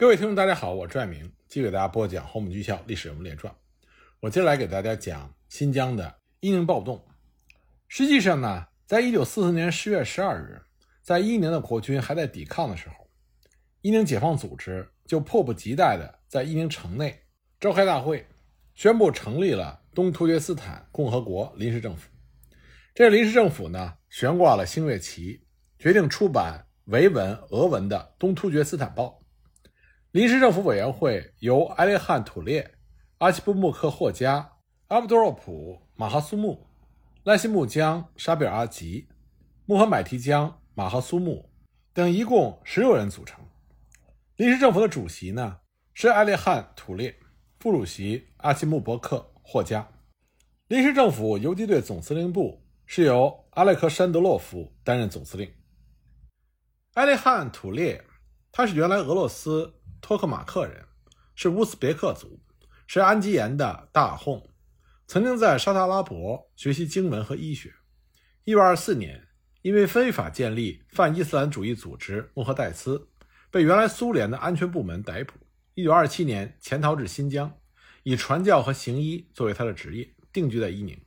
各位听众，大家好，我是爱明，继续给大家播讲《黄埔军校历史人物列传》。我接下来给大家讲新疆的伊宁暴动。实际上呢，在一九四四年十月十二日，在伊宁的国军还在抵抗的时候，伊宁解放组织就迫不及待地在伊宁城内召开大会，宣布成立了东突厥斯坦共和国临时政府。这临时政府呢，悬挂了星月旗，决定出版维文、俄文的《东突厥斯坦报》。临时政府委员会由埃列汉·土列、阿奇布穆克·霍加、阿卜杜洛普、马哈苏木、赖西木江、沙比尔阿吉、穆罕买提江、马哈苏木等一共十六人组成。临时政府的主席呢是埃列汉·土列，副主席阿奇木伯克·霍加。临时政府游击队总司令部是由阿列克山德洛夫担任总司令。埃列汉·土列，他是原来俄罗斯。托克马克人，是乌兹别克族，是安吉延的大訇，曾经在沙特阿拉伯学习经文和医学。一九二四年，因为非法建立泛伊斯兰主义组织穆赫代斯，被原来苏联的安全部门逮捕。一九二七年潜逃至新疆，以传教和行医作为他的职业，定居在伊宁。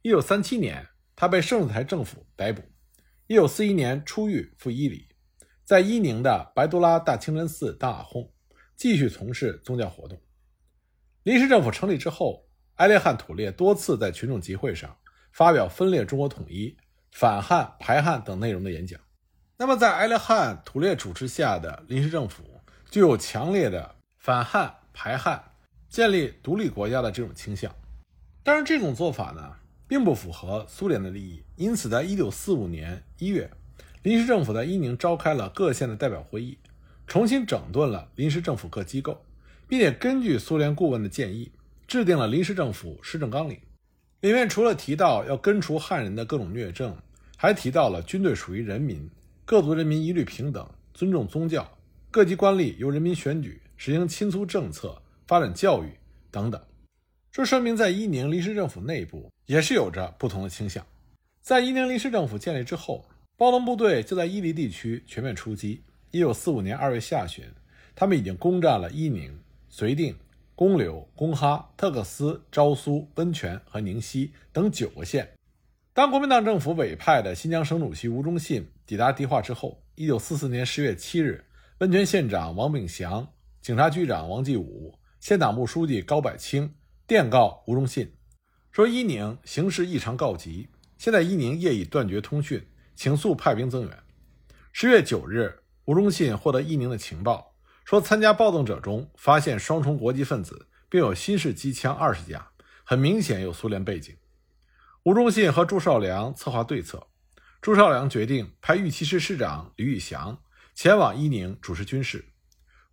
一九三七年，他被圣子台政府逮捕。一九四一年出狱赴伊犁。在伊宁的白都拉大清真寺当阿訇，继续从事宗教活动。临时政府成立之后，埃列汗·土列多次在群众集会上发表分裂中国统一、反汉排汉等内容的演讲。那么，在埃列汗·土列主持下的临时政府具有强烈的反汉排汉、建立独立国家的这种倾向。但是，这种做法呢，并不符合苏联的利益。因此，在1945年1月。临时政府在伊宁召开了各县的代表会议，重新整顿了临时政府各机构，并且根据苏联顾问的建议，制定了临时政府施政纲领。里面除了提到要根除汉人的各种虐政，还提到了军队属于人民，各族人民一律平等，尊重宗教，各级官吏由人民选举，实行亲苏政策，发展教育等等。这说明在伊宁临时政府内部也是有着不同的倾向。在伊宁临时政府建立之后。暴动部队就在伊犁地区全面出击。一九四五年二月下旬，他们已经攻占了伊宁、绥定、公柳、公哈、特克斯、昭苏、温泉和宁西等九个县。当国民党政府委派的新疆省主席吴忠信抵达迪化之后，一九四四年十月七日，温泉县长王炳祥、警察局长王继武、县党部书记高柏清电告吴忠信，说伊宁形势异常告急，现在伊宁业已断绝通讯。请速派兵增援。十月九日，吴忠信获得伊宁的情报，说参加暴动者中发现双重国籍分子，并有新式机枪二十架，很明显有苏联背景。吴忠信和朱绍良策划对策。朱绍良决定派玉器师师长李宇祥前往伊宁主持军事。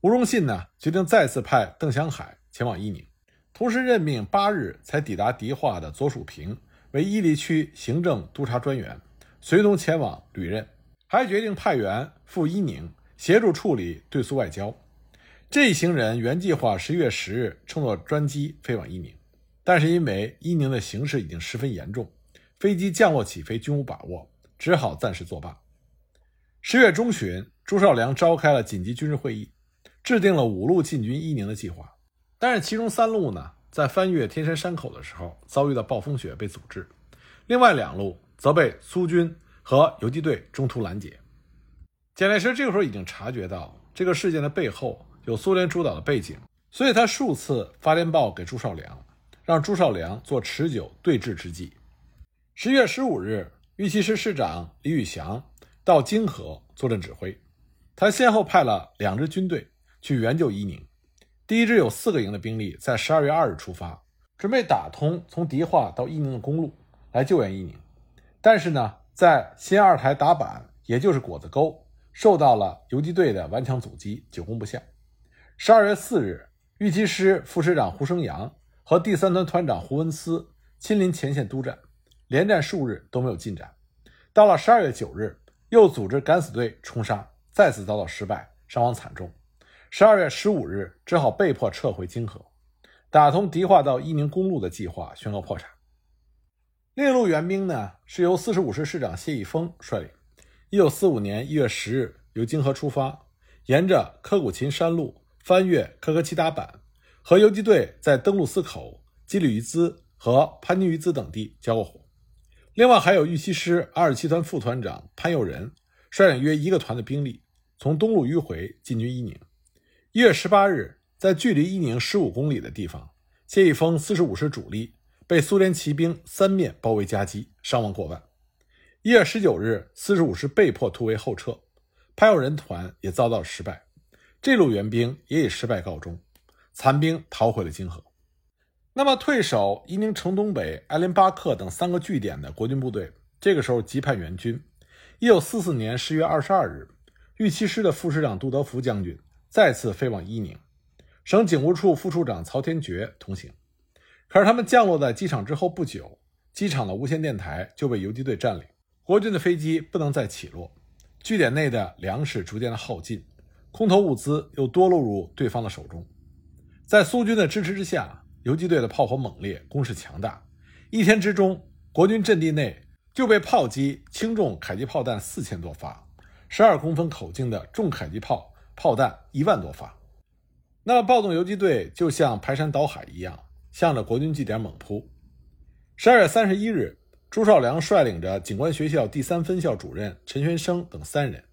吴忠信呢，决定再次派邓祥海前往伊宁，同时任命八日才抵达迪化的左蜀平为伊犁区行政督察专员。随同前往旅任，还决定派员赴伊宁协助处理对苏外交。这一行人原计划十一月十日乘坐专机飞往伊宁，但是因为伊宁的形势已经十分严重，飞机降落起飞均无把握，只好暂时作罢。十月中旬，朱绍良召开了紧急军事会议，制定了五路进军伊宁的计划。但是其中三路呢，在翻越天山山口的时候遭遇到暴风雪被阻滞，另外两路。则被苏军和游击队中途拦截。蒋介石这个时候已经察觉到这个事件的背后有苏联主导的背景，所以他数次发电报给朱绍良，让朱绍良做持久对峙之计。十月十五日，玉溪师师长李宇祥到泾河坐镇指挥，他先后派了两支军队去援救伊宁。第一支有四个营的兵力，在十二月二日出发，准备打通从迪化到伊宁的公路，来救援伊宁。但是呢，在新二台打板，也就是果子沟，受到了游击队的顽强阻击，久攻不下。十二月四日，豫七师副师长胡生阳和第三团团长胡文思亲临前线督战，连战数日都没有进展。到了十二月九日，又组织敢死队冲杀，再次遭到失败，伤亡惨重。十二月十五日，只好被迫撤回泾河，打通迪化到伊宁公路的计划宣告破产。另一路援兵呢，是由四十五师师长谢毅峰率领。一九四五年一月十日，由泾河出发，沿着柯古琴山路翻越科克奇达坂，和游击队在登陆斯口、基里于兹和潘尼于兹等地交过火。另外，还有玉溪师二十七团副团长潘佑仁率领约一个团的兵力，从东路迂回进军伊宁。一月十八日，在距离伊宁十五公里的地方，谢毅峰四十五师主力被苏联骑兵三面包围夹击，伤亡过万。一月十九日，四十五师被迫突围后撤，潘友仁团也遭到失败，这路援兵也以失败告终，残兵逃回了金河。那么，退守伊宁城东北、艾林巴克等三个据点的国军部队，这个时候急盼援军。一九四四年十月二十二日，豫七师的副师长杜德福将军再次飞往伊宁，省警务处副处长曹天觉同行。可是，他们降落在机场之后不久，机场的无线电台就被游击队占领，国军的飞机不能再起落，据点内的粮食逐渐的耗尽，空投物资又多落入对方的手中。在苏军的支持之下，游击队的炮火猛烈，攻势强大。一天之中，国军阵地内就被炮击轻重迫击炮弹四千多发，十二公分口径的重迫击炮炮弹一万多发。那么，暴动游击队就像排山倒海一样，向着国军据点猛扑。十二月三十一日，朱绍良率领着警官学校第三分校主任陈学生等三人，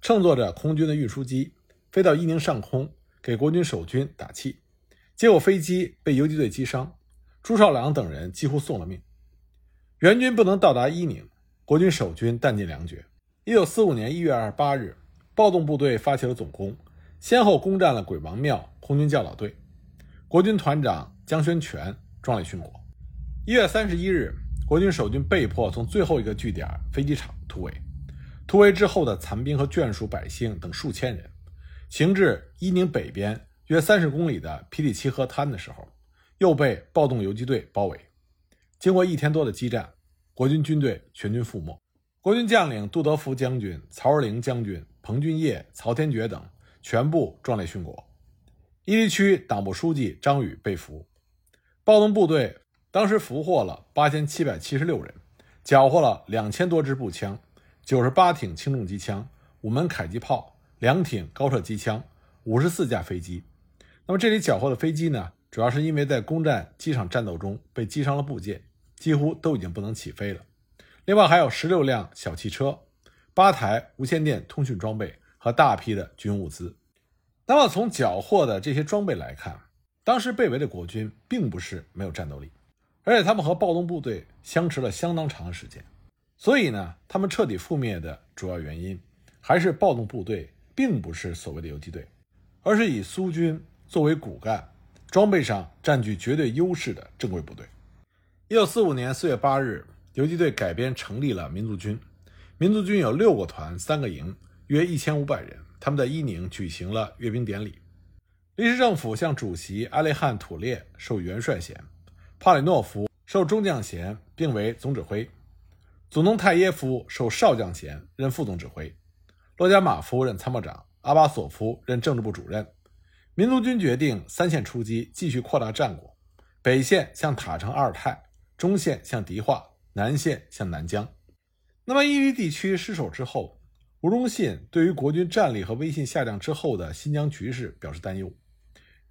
乘坐着空军的运输机，飞到伊宁上空，给国军守军打气。结果飞机被游击队击伤，朱绍良等人几乎送了命。援军不能到达伊宁，国军守军弹尽粮绝。一九四五年一月二十八日，暴动部队发起了总攻，先后攻占了鬼王庙空军教导队。国军团长江宣全壮烈殉国。一月三十一日，国军守军被迫从最后一个据点飞机场突围。突围之后的残兵和眷属、百姓等数千人，行至伊宁北边。约三十公里的皮里奇河滩的时候，又被暴动游击队包围。经过一天多的激战，国军军队全军覆没。国军将领杜德福将军、曹尔龄将军、彭俊业、曹天觉等全部壮烈殉国。伊犁区党部书记张宇被俘。暴动部队当时俘获了八千七百七十六人，缴获了两千多支步枪、九十八挺轻重机枪、五门迫击炮、两挺高射机枪、五十四架飞机。那么这里缴获的飞机呢，主要是因为在攻占机场战斗中被击伤了部件，几乎都已经不能起飞了。另外还有十六辆小汽车、八台无线电通讯装备和大批的军物资。那么从缴获的这些装备来看，当时被围的国军并不是没有战斗力，而且他们和暴动部队相持了相当长的时间。所以呢，他们彻底覆灭的主要原因，还是暴动部队并不是所谓的游击队，而是以苏军。作为骨干，装备上占据绝对优势的正规部队。一九四五年四月八日，游击队改编成立了民族军。民族军有六个团、三个营，约一千五百人。他们在伊宁举行了阅兵典礼。临时政府向主席阿列汉土列授元帅衔，帕里诺夫授中将衔，并为总指挥；祖农泰耶夫授少将衔，任副总指挥；洛加马夫任参谋长，阿巴索夫任政治部主任。民族军决定三线出击，继续扩大战果。北线向塔城、阿尔泰，中线向迪化，南线向南疆。那么伊犁地区失守之后，吴忠信对于国军战力和威信下降之后的新疆局势表示担忧。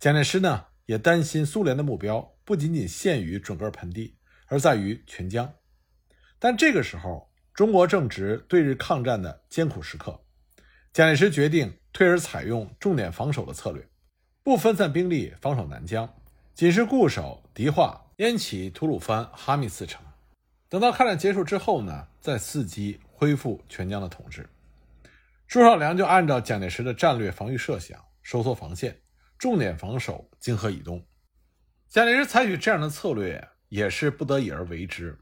蒋介石呢也担心苏联的目标不仅仅限于准噶尔盆地，而在于全疆。但这个时候，中国正值对日抗战的艰苦时刻，蒋介石决定退而采用重点防守的策略。不分散兵力防守南疆，仅是固守迪化、烟起、吐鲁番、哈密四城。等到抗战结束之后呢，再伺机恢复全疆的统治。朱绍良就按照蒋介石的战略防御设想，收缩防线，重点防守泾河以东。蒋介石采取这样的策略也是不得已而为之，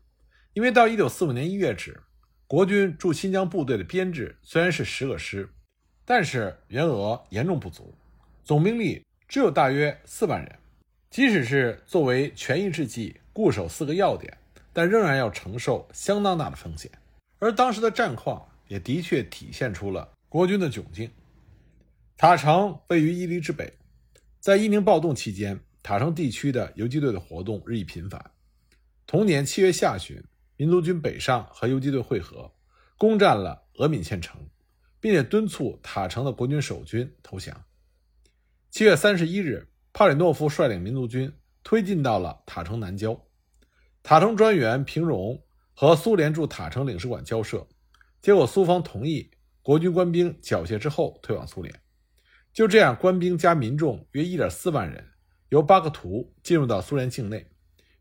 因为到一九四五年一月止，国军驻新疆部队的编制虽然是十个师，但是员额严重不足，总兵力。只有大约四万人，即使是作为权宜之计固守四个要点，但仍然要承受相当大的风险。而当时的战况也的确体现出了国军的窘境。塔城位于伊犁之北，在伊宁暴动期间，塔城地区的游击队的活动日益频繁。同年七月下旬，民族军北上和游击队会合，攻占了俄敏县城，并且敦促塔城的国军守军投降。七月三十一日，帕里诺夫率领民族军推进到了塔城南郊。塔城专员平荣和苏联驻塔城领事馆交涉，结果苏方同意国军官兵缴械之后退往苏联。就这样，官兵加民众约一点四万人，由巴克图进入到苏联境内，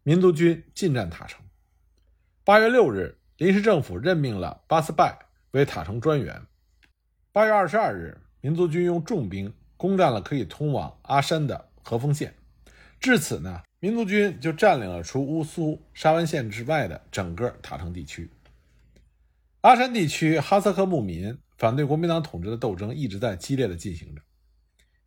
民族军进占塔城。八月六日，临时政府任命了巴斯拜为塔城专员。八月二十二日，民族军用重兵攻占了可以通往阿山的和丰县。至此呢，民族军就占领了除乌苏沙湾县之外的整个塔城地区。阿山地区哈萨克牧民反对国民党统治的斗争一直在激烈的进行着。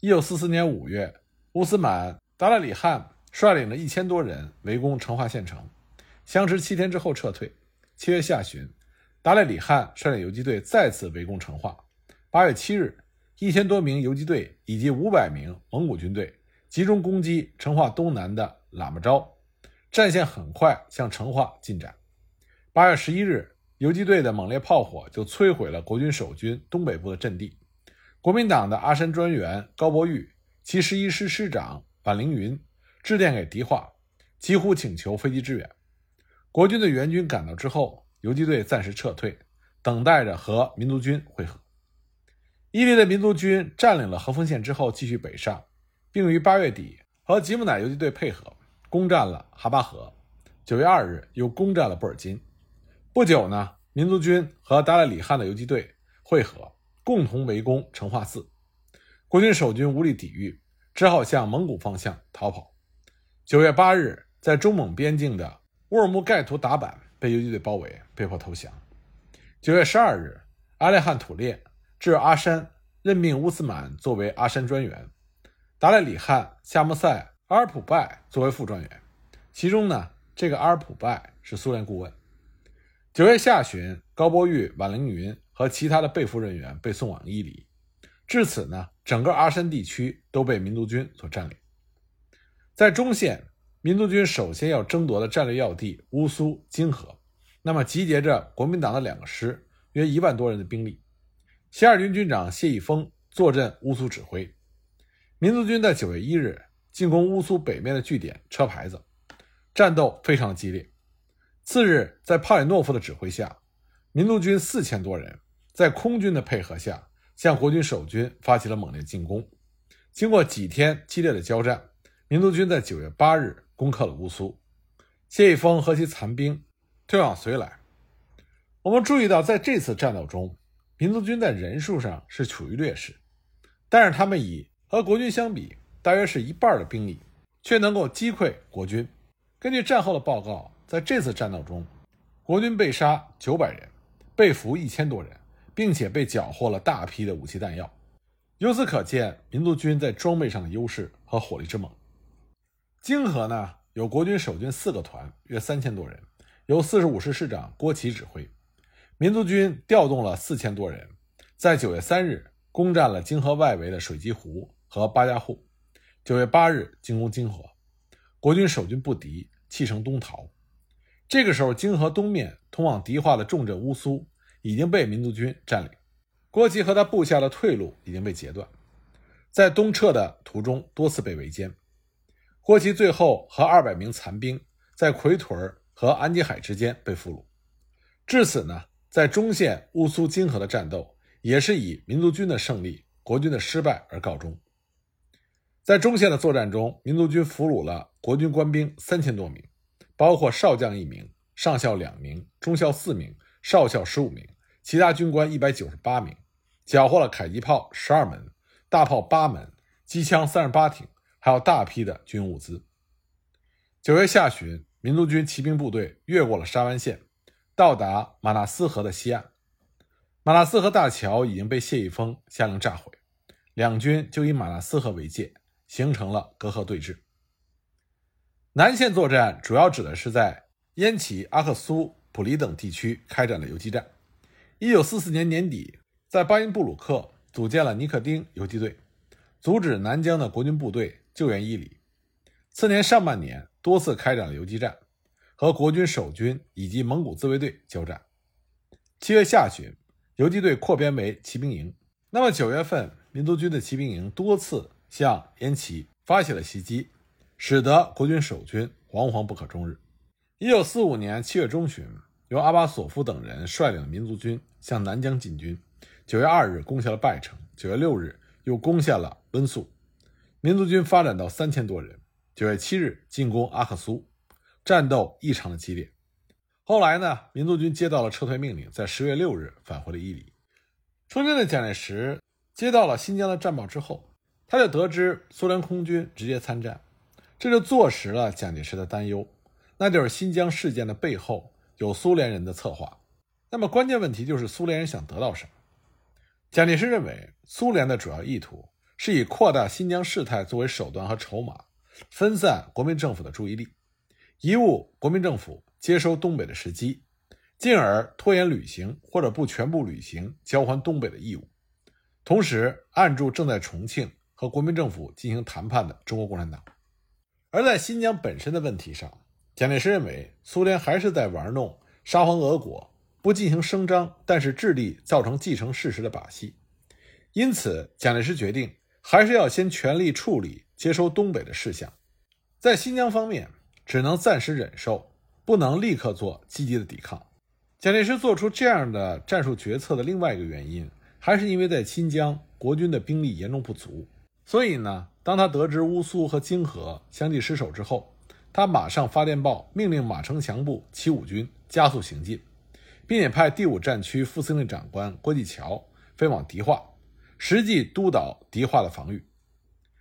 一九四四年五月，乌斯满·达赖里汗率领了一千多人围攻成化县城，相持七天之后撤退。七月下旬，达赖里汗率领游击队再次围攻成化。八月七日，一千多名游击队以及五百名蒙古军队集中攻击成化东南的喇嘛昭，战线很快向成化进展。八月十一日，游击队的猛烈炮火就摧毁了国军守军东北部的阵地。国民党的阿山专员高伯玉、其十一师师长坂凌云致电给迪化，几乎请求飞机支援。国军的援军赶到之后，游击队暂时撤退，等待着和民族军会合。伊犁的民族军占领了和丰县之后，继续北上，并于八月底和吉木乃游击队配合，攻占了哈巴河。九月二日，又攻占了布尔津。不久呢，民族军和达赖里汗的游击队会合。共同围攻成化寺，国军守军无力抵御，只好向蒙古方向逃跑。九月八日，在中蒙边境的乌尔木盖图达坂被游击队包围，被迫投降。九月十二日，阿列汉土列至阿山，任命乌斯满作为阿山专员，达赖里汗、夏木塞、阿尔普拜作为副专员。其中呢，这个阿尔普拜是苏联顾问。九月下旬，高波玉、宛凌云。和其他的被俘人员被送往伊犁，至此呢，整个阿山地区都被民族军所占领。在中线，民族军首先要争夺的战略要地乌苏、金河，那么集结着国民党的两个师，约一万多人的兵力。新二军军长谢毅峰坐镇乌苏指挥。民族军在九月一日进攻乌苏北面的据点车牌子，战斗非常激烈。次日，在帕里诺夫的指挥下，民族军四千多人。在空军的配合下，向国军守军发起了猛烈进攻。经过几天激烈的交战，民族军在九月八日攻克了乌苏。谢毅峰和其残兵退往绥来。我们注意到，在这次战斗中，民族军在人数上是处于劣势，但是他们以和国军相比，大约是一半的兵力，却能够击溃国军。根据战后的报告，在这次战斗中，国军被杀九百人，被俘一千多人。并且被缴获了大批的武器弹药，由此可见民族军在装备上的优势和火力之猛。泾河呢，有国军守军四个团，约三千多人，由四十五师师长郭奇指挥。民族军调动了四千多人，在九月三日攻占了泾河外围的水积湖和八家户。九月八日进攻泾河，国军守军不敌，弃城东逃。这个时候，泾河东面通往迪化的重镇乌苏。已经被民族军占领，郭奇和他部下的退路已经被截断，在东撤的途中多次被围歼。郭奇最后和二百名残兵在奎屯和安吉海之间被俘虏。至此呢，在中线乌苏金河的战斗也是以民族军的胜利、国军的失败而告终。在中线的作战中，民族军俘虏了国军官兵三千多名，包括少将一名、上校两名、中校四名、少校十五名。其他军官一百九十八名，缴获了迫击炮十二门、大炮八门、机枪三十八挺，还有大批的军物资。九月下旬，民族军骑兵部队越过了沙湾县，到达马纳斯河的西岸。马纳斯河大桥已经被谢毅峰下令炸毁，两军就以马纳斯河为界，形成了隔河对峙。南线作战主要指的是在烟齐、阿克苏、普里等地区开展的游击战。一九四四年年底，在巴音布鲁克组建了尼克丁游击队，阻止南疆的国军部队救援伊犁。次年上半年，多次开展了游击战，和国军守军以及蒙古自卫队交战。七月下旬，游击队扩编为骑兵营。那么九月份，民族军的骑兵营多次向烟岐发起了袭击，使得国军守军惶惶不可终日。一九四五年七月中旬，由阿巴索夫等人率领的民族军向南疆进军，九月二日攻下了拜城，九月六日又攻下了温宿。民族军发展到三千多人，九月七日进攻阿克苏，战斗异常的激烈。后来呢，民族军接到了撤退命令，在十月六日返回了伊犁。出征的蒋介石接到了新疆的战报之后。他就得知苏联空军直接参战，这就坐实了蒋介石的担忧，那就是新疆事件的背后有苏联人的策划。那么关键问题就是苏联人想得到什么？蒋介石认为，苏联的主要意图是以扩大新疆事态作为手段和筹码，分散国民政府的注意力，贻误国民政府接收东北的时机，进而拖延履行或者不全部履行交还东北的义务，同时按住正在重庆。和国民政府进行谈判的中国共产党，而在新疆本身的问题上，蒋介石认为苏联还是在玩弄沙皇俄国不进行声张，但是智力造成继承事实的把戏。因此，蒋介石决定还是要先全力处理接收东北的事项，在新疆方面只能暂时忍受，不能立刻做积极的抵抗。蒋介石做出这样的战术决策的另外一个原因，还是因为在新疆国军的兵力严重不足。所以呢，当他得知乌苏和泾河相继失守之后，他马上发电报命令马城强部七五军加速行进，并且派第五战区副司令长官郭继桥飞往迪化，实际督导迪化的防御。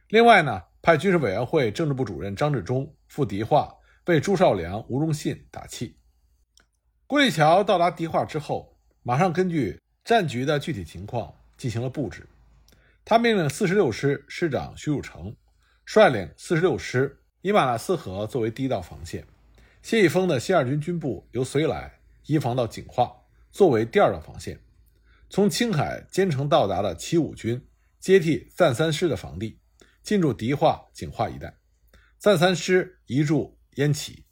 另外呢，派军事委员会政治部主任张治中赴迪化为朱绍良、吴忠信打气。郭继桥到达迪化之后，马上根据战局的具体情况进行了布置。他命令四十六师师长徐汝成率领四十六师以马纳斯河作为第一道防线，谢毅峰的新二军军部由绥来移防到景化作为第二道防线，从青海兼程到达的七五军接替赞三师的防地，进驻迪化、景化一带，赞三师移驻燕岐，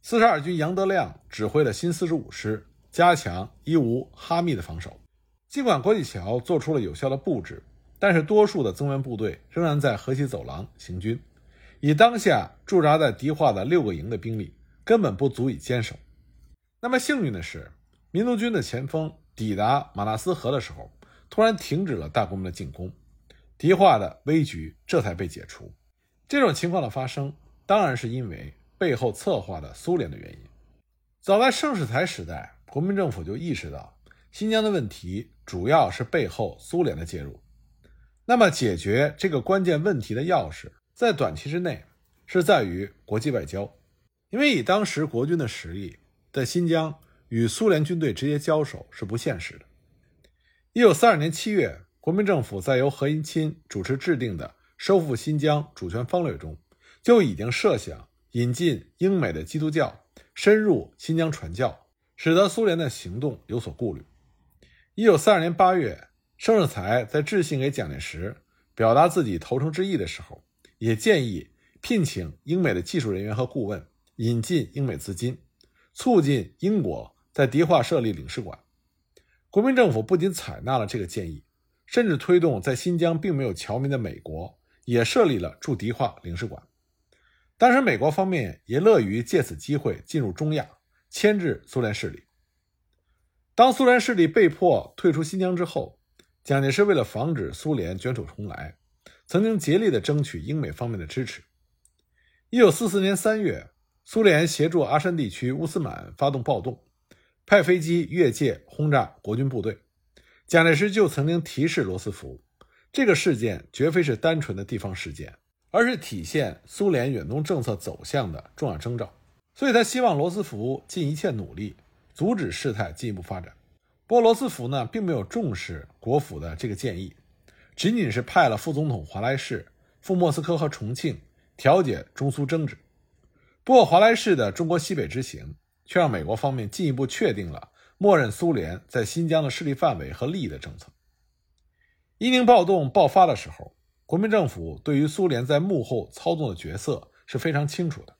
四十二军杨德亮指挥了新四十五师加强伊吾哈密的防守。尽管郭继桥做出了有效的布置。但是，多数的增援部队仍然在河西走廊行军，以当下驻扎在迪化的六个营的兵力，根本不足以坚守。那么幸运的是，民族军的前锋抵达马纳斯河的时候，突然停止了大规模的进攻，迪化的危局这才被解除。这种情况的发生，当然是因为背后策划的苏联的原因。早在盛世才时代，国民政府就意识到新疆的问题主要是背后苏联的介入。那么，解决这个关键问题的钥匙，在短期之内是在于国际外交，因为以当时国军的实力，在新疆与苏联军队直接交手是不现实的。一九三二年七月，国民政府在由何应钦主持制定的收复新疆主权方略中，就已经设想引进英美的基督教深入新疆传教，使得苏联的行动有所顾虑。一九三二年八月。盛世才在致信给蒋介石，表达自己投诚之意的时候，也建议聘请英美的技术人员和顾问，引进英美资金，促进英国在迪化设立领事馆。国民政府不仅采纳了这个建议，甚至推动在新疆并没有侨民的美国也设立了驻迪化领事馆。当时，美国方面也乐于借此机会进入中亚，牵制苏联势力。当苏联势力被迫退出新疆之后，蒋介石为了防止苏联卷土重来，曾经竭力地争取英美方面的支持。一九四四年三月，苏联协助阿山地区乌斯满发动暴动，派飞机越界轰炸国军部队。蒋介石就曾经提示罗斯福，这个事件绝非是单纯的地方事件，而是体现苏联远东政策走向的重要征兆。所以他希望罗斯福尽一切努力，阻止事态进一步发展。波罗斯福呢，并没有重视国府的这个建议，仅仅是派了副总统华莱士赴莫斯科和重庆调解中苏争执。不过华莱士的中国西北之行，却让美国方面进一步确定了默认苏联在新疆的势力范围和利益的政策。伊宁暴动爆发的时候，国民政府对于苏联在幕后操纵的角色是非常清楚的。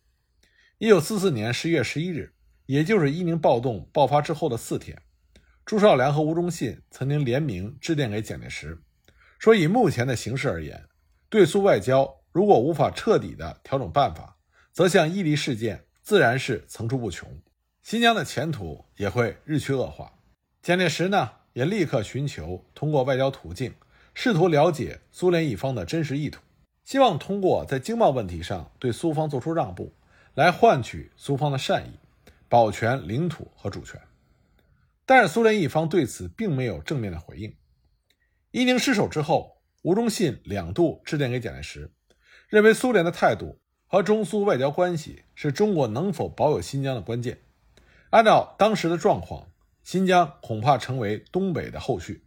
一九四四年十一月十一日，也就是伊宁暴动爆发之后的四天。朱绍良和吴忠信曾经联名致电给蒋介石，说以目前的形势而言，对苏外交如果无法彻底的调整办法，则像伊犁事件自然是层出不穷，新疆的前途也会日趋恶化。蒋介石呢，也立刻寻求通过外交途径，试图了解苏联一方的真实意图，希望通过在经贸问题上对苏方做出让步，来换取苏方的善意，保全领土和主权。但是苏联一方对此并没有正面的回应。伊宁失守之后，吴忠信两度致电给蒋介石，认为苏联的态度和中苏外交关系是中国能否保有新疆的关键。按照当时的状况，新疆恐怕成为东北的后续。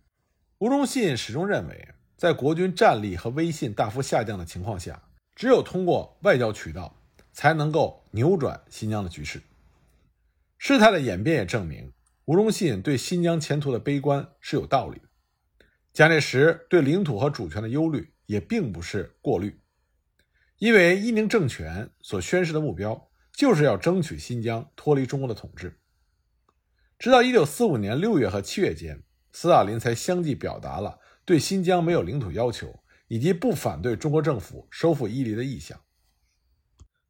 吴忠信始终认为，在国军战力和威信大幅下降的情况下，只有通过外交渠道才能够扭转新疆的局势。事态的演变也证明。吴忠信对新疆前途的悲观是有道理的，蒋介石对领土和主权的忧虑也并不是过虑，因为伊宁政权所宣示的目标就是要争取新疆脱离中国的统治。直到1945年6月和7月间，斯大林才相继表达了对新疆没有领土要求以及不反对中国政府收复伊犁的意向。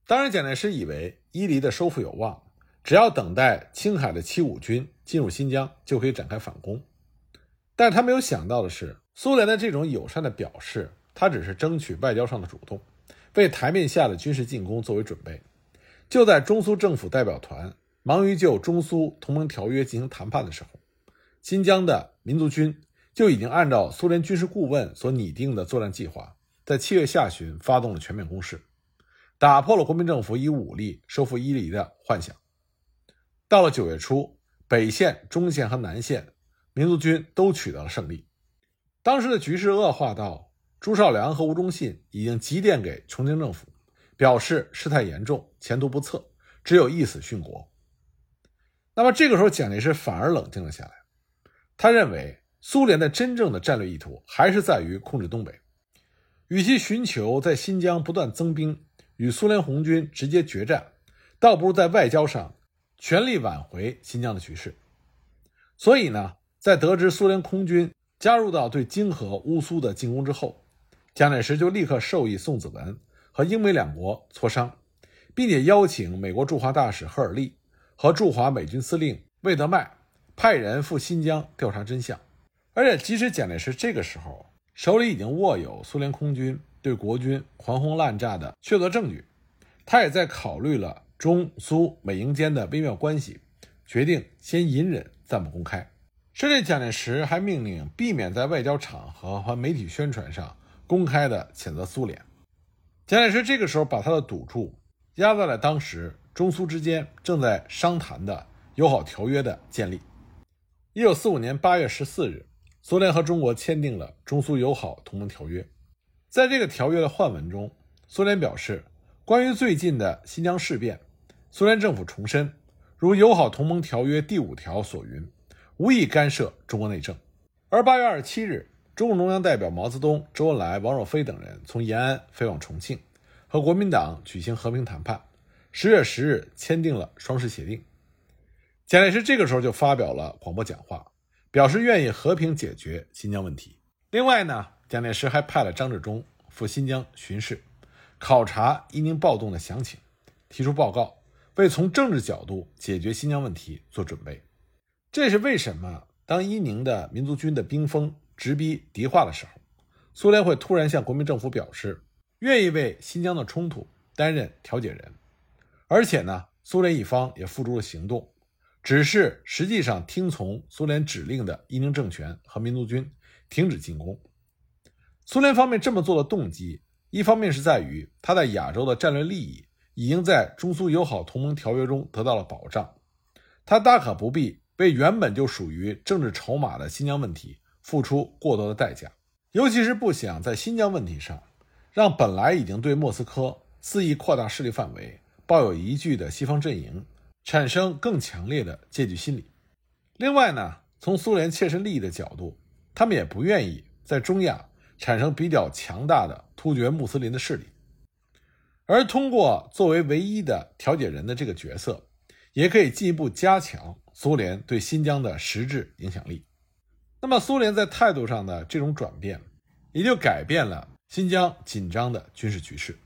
当然，蒋介石以为伊犁的收复有望。只要等待青海的七五军进入新疆，就可以展开反攻。但是他没有想到的是，苏联的这种友善的表示，他只是争取外交上的主动，为台面下的军事进攻作为准备。就在中苏政府代表团忙于就中苏同盟条约进行谈判的时候，新疆的民族军就已经按照苏联军事顾问所拟定的作战计划，在七月下旬发动了全面攻势，打破了国民政府以武力收复伊犁的幻想。到了九月初，北线、中线和南线民族军都取得了胜利。当时的局势恶化到朱绍良和吴忠信已经急电给重庆政府，表示事态严重，前途不测，只有一死殉国。那么这个时候，蒋介石反而冷静了下来。他认为，苏联的真正的战略意图还是在于控制东北，与其寻求在新疆不断增兵，与苏联红军直接决战，倒不如在外交上。全力挽回新疆的局势，所以呢，在得知苏联空军加入到对经河、乌苏的进攻之后，蒋介石就立刻授意宋子文和英美两国磋商，并且邀请美国驻华大使赫尔利和驻华美军司令魏德迈派人赴新疆调查真相。而且，即使蒋介石这个时候手里已经握有苏联空军对国军狂轰滥炸的确凿证据，他也在考虑了。中苏美英间的微妙关系，决定先隐忍，暂不公开。甚至蒋介石还命令避免在外交场合和媒体宣传上公开的谴责苏联。蒋介石这个时候把他的赌注压在了当时中苏之间正在商谈的友好条约的建立。一九四五年八月十四日，苏联和中国签订了中苏友好同盟条约。在这个条约的换文中，苏联表示，关于最近的新疆事变。苏联政府重申，如友好同盟条约第五条所云，无意干涉中国内政。而八月二十七日，中共中央代表毛泽东、周恩来、王若飞等人从延安飞往重庆，和国民党举行和平谈判。十月十日签订了双十协定。蒋介石这个时候就发表了广播讲话，表示愿意和平解决新疆问题。另外呢，蒋介石还派了张治中赴新疆巡视，考察伊宁暴动的详情，提出报告。为从政治角度解决新疆问题做准备，这是为什么？当伊宁的民族军的兵锋直逼迪化的时候，苏联会突然向国民政府表示愿意为新疆的冲突担任调解人，而且呢，苏联一方也付诸了行动，只是实际上听从苏联指令的伊宁政权和民族军停止进攻。苏联方面这么做的动机，一方面是在于他在亚洲的战略利益。已经在中苏友好同盟条约中得到了保障，他大可不必为原本就属于政治筹码的新疆问题付出过多的代价，尤其是不想在新疆问题上让本来已经对莫斯科肆意扩大势力范围、抱有疑惧的西方阵营产生更强烈的戒惧心理。另外呢，从苏联切身利益的角度，他们也不愿意在中亚产生比较强大的突厥穆斯林的势力。而通过作为唯一的调解人的这个角色，也可以进一步加强苏联对新疆的实质影响力。那么，苏联在态度上的这种转变，也就改变了新疆紧张的军事局势。